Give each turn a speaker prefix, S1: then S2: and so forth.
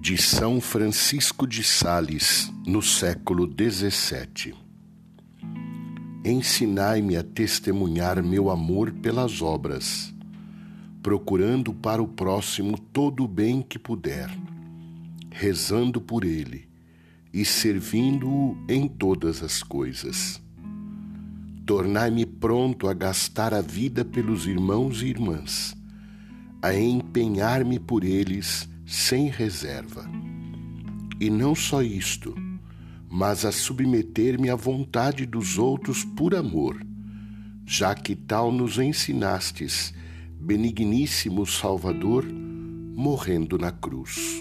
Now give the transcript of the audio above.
S1: de São Francisco de Sales, no século XVII. Ensinai-me a testemunhar meu amor pelas obras, procurando para o próximo todo o bem que puder, rezando por ele e servindo-o em todas as coisas. Tornai-me pronto a gastar a vida pelos irmãos e irmãs, a empenhar-me por eles sem reserva. E não só isto, mas a submeter-me à vontade dos outros por amor, já que tal nos ensinastes, benigníssimo Salvador, morrendo na cruz.